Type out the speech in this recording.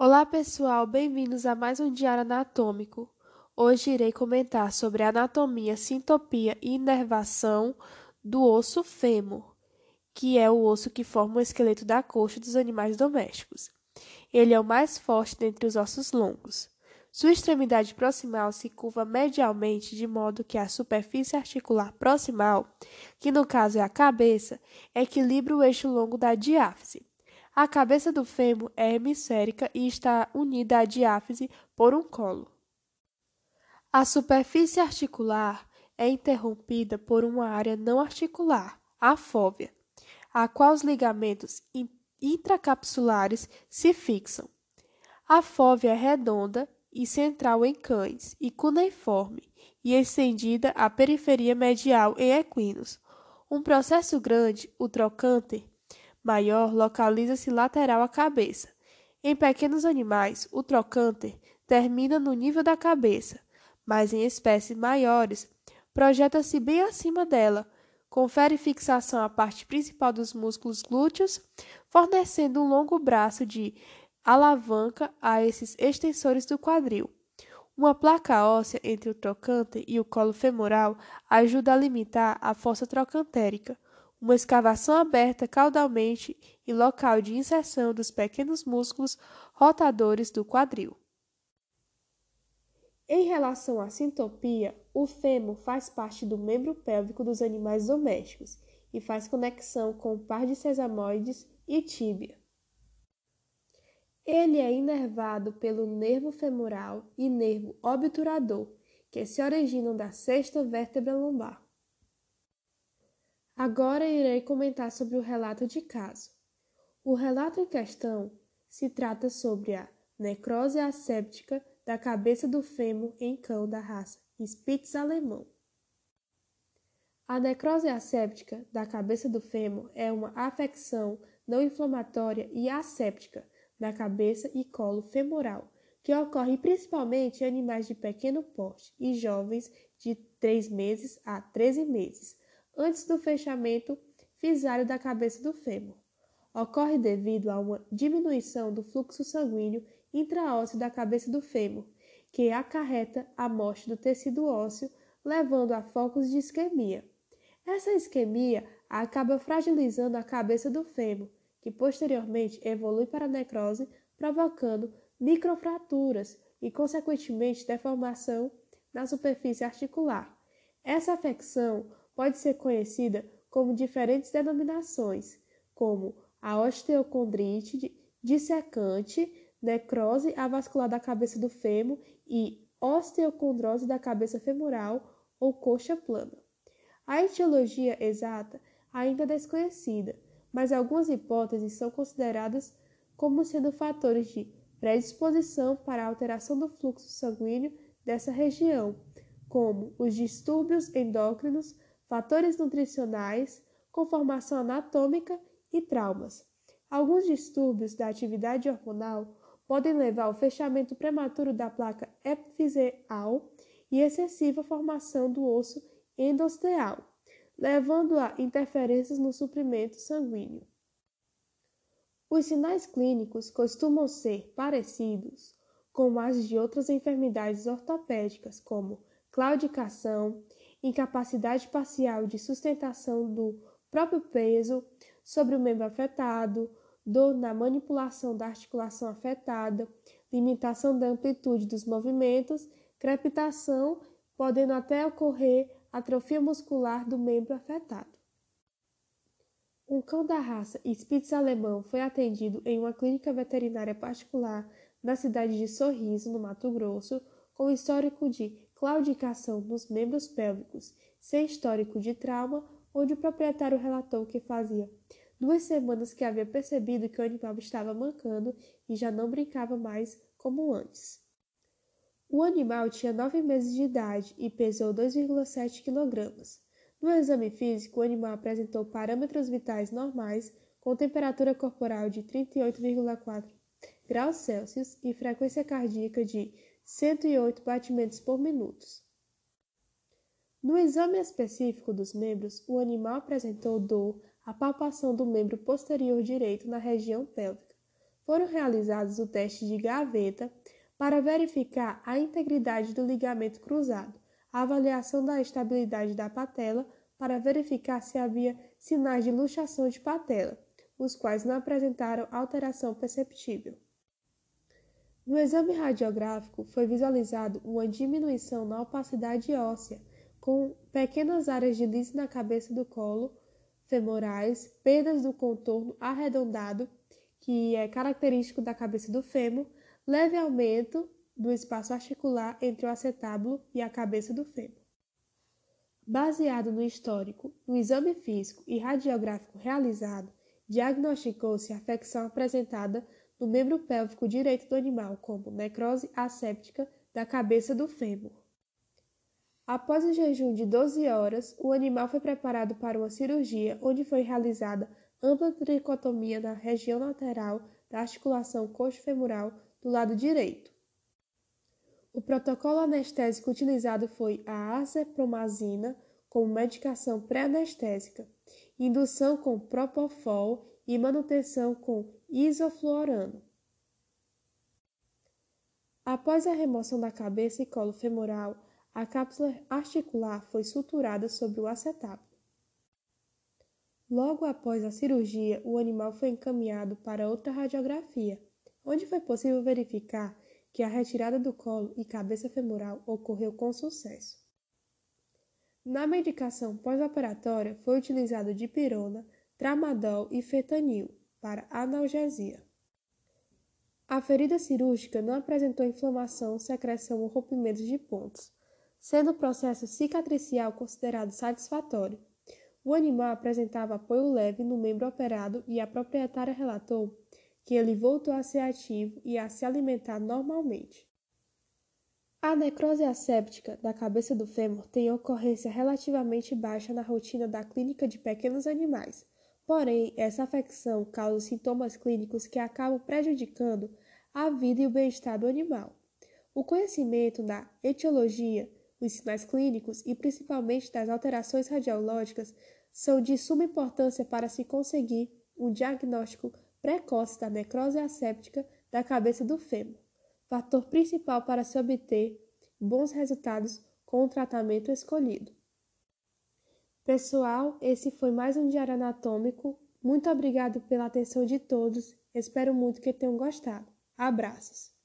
Olá, pessoal, bem-vindos a mais um Diário Anatômico. Hoje irei comentar sobre a anatomia, sintopia e inervação do osso fêmur, que é o osso que forma o esqueleto da coxa dos animais domésticos. Ele é o mais forte dentre os ossos longos. Sua extremidade proximal se curva medialmente de modo que a superfície articular proximal, que no caso é a cabeça, equilibra o eixo longo da diáfise. A cabeça do fêmur é hemisférica e está unida à diáfise por um colo. A superfície articular é interrompida por uma área não articular, a fóvea, a qual os ligamentos intracapsulares se fixam. A fóvea é redonda e central em cães e cuneiforme e estendida à periferia medial em equinos. Um processo grande, o trocânter, maior localiza-se lateral à cabeça. Em pequenos animais, o trocânter termina no nível da cabeça, mas em espécies maiores, projeta-se bem acima dela, confere fixação à parte principal dos músculos glúteos, fornecendo um longo braço de alavanca a esses extensores do quadril. Uma placa óssea entre o trocânter e o colo femoral ajuda a limitar a força trocantérica, uma escavação aberta caudalmente e local de inserção dos pequenos músculos rotadores do quadril. Em relação à sintopia, o fêmur faz parte do membro pélvico dos animais domésticos e faz conexão com o par de sesamoides e tíbia. Ele é inervado pelo nervo femoral e nervo obturador, que se originam da sexta vértebra lombar. Agora irei comentar sobre o relato de caso. O relato em questão se trata sobre a necrose asséptica da cabeça do fêmur em cão da raça Spitz alemão. A necrose asséptica da cabeça do fêmur é uma afecção não inflamatória e asséptica da cabeça e colo femoral, que ocorre principalmente em animais de pequeno porte e jovens de 3 meses a 13 meses, antes do fechamento fisário da cabeça do fêmur. Ocorre devido a uma diminuição do fluxo sanguíneo intraósseo da cabeça do fêmur, que acarreta a morte do tecido ósseo, levando a focos de isquemia. Essa isquemia acaba fragilizando a cabeça do fêmur, que posteriormente evolui para a necrose, provocando microfraturas e, consequentemente, deformação na superfície articular. Essa afecção pode ser conhecida como diferentes denominações, como a osteocondrite dissecante, necrose avascular da cabeça do fêmur e osteocondrose da cabeça femoral ou coxa plana. A etiologia exata ainda é desconhecida, mas algumas hipóteses são consideradas como sendo fatores de predisposição para a alteração do fluxo sanguíneo dessa região, como os distúrbios endócrinos, fatores nutricionais, conformação anatômica e traumas. Alguns distúrbios da atividade hormonal podem levar ao fechamento prematuro da placa epifiseal e excessiva formação do osso endosteal, levando a interferências no suprimento sanguíneo. Os sinais clínicos costumam ser parecidos com as de outras enfermidades ortopédicas, como claudicação, incapacidade parcial de sustentação do próprio peso sobre o membro afetado, dor na manipulação da articulação afetada, limitação da amplitude dos movimentos, crepitação, podendo até ocorrer atrofia muscular do membro afetado. Um cão da raça Spitz alemão foi atendido em uma clínica veterinária particular na cidade de Sorriso, no Mato Grosso, com histórico de claudicação nos membros pélvicos, sem histórico de trauma, onde o proprietário relatou que fazia duas semanas que havia percebido que o animal estava mancando e já não brincava mais como antes. O animal tinha nove meses de idade e pesou 2,7 kg. No exame físico, o animal apresentou parâmetros vitais normais, com temperatura corporal de 38,4 graus Celsius e frequência cardíaca de 108 batimentos por minuto. No exame específico dos membros, o animal apresentou dor à palpação do membro posterior direito na região pélvica, foram realizados o teste de gaveta para verificar a integridade do ligamento cruzado, a avaliação da estabilidade da patela para verificar se havia sinais de luxação de patela, os quais não apresentaram alteração perceptível. No exame radiográfico foi visualizado uma diminuição na opacidade óssea, com pequenas áreas de lise na cabeça do colo femorais, perdas do contorno arredondado que é característico da cabeça do fêmur, leve aumento do espaço articular entre o acetábulo e a cabeça do fêmur. Baseado no histórico, no exame físico e radiográfico realizado, diagnosticou-se a afecção apresentada no membro pélvico direito do animal como necrose asséptica da cabeça do fêmur. Após o jejum de 12 horas, o animal foi preparado para uma cirurgia onde foi realizada ampla tricotomia na região lateral da articulação coxo-femoral do lado direito. O protocolo anestésico utilizado foi a azepromazina como medicação pré-anestésica, indução com propofol e manutenção com isofluorano. Após a remoção da cabeça e colo femoral, a cápsula articular foi suturada sobre o acetábulo. Logo após a cirurgia, o animal foi encaminhado para outra radiografia, onde foi possível verificar que a retirada do colo e cabeça femoral ocorreu com sucesso. Na medicação pós-operatória foi utilizado dipirona, tramadol e fetanil para analgesia. A ferida cirúrgica não apresentou inflamação, secreção ou rompimento de pontos, sendo o processo cicatricial considerado satisfatório o animal apresentava apoio leve no membro operado e a proprietária relatou que ele voltou a ser ativo e a se alimentar normalmente. A necrose asséptica da cabeça do fêmur tem ocorrência relativamente baixa na rotina da clínica de pequenos animais. Porém, essa afecção causa sintomas clínicos que acabam prejudicando a vida e o bem-estar do animal. O conhecimento da etiologia, os sinais clínicos e principalmente das alterações radiológicas são de suma importância para se conseguir um diagnóstico precoce da necrose asséptica da cabeça do fêmur, fator principal para se obter bons resultados com o tratamento escolhido. Pessoal, esse foi mais um diário anatômico. Muito obrigado pela atenção de todos. Espero muito que tenham gostado. Abraços!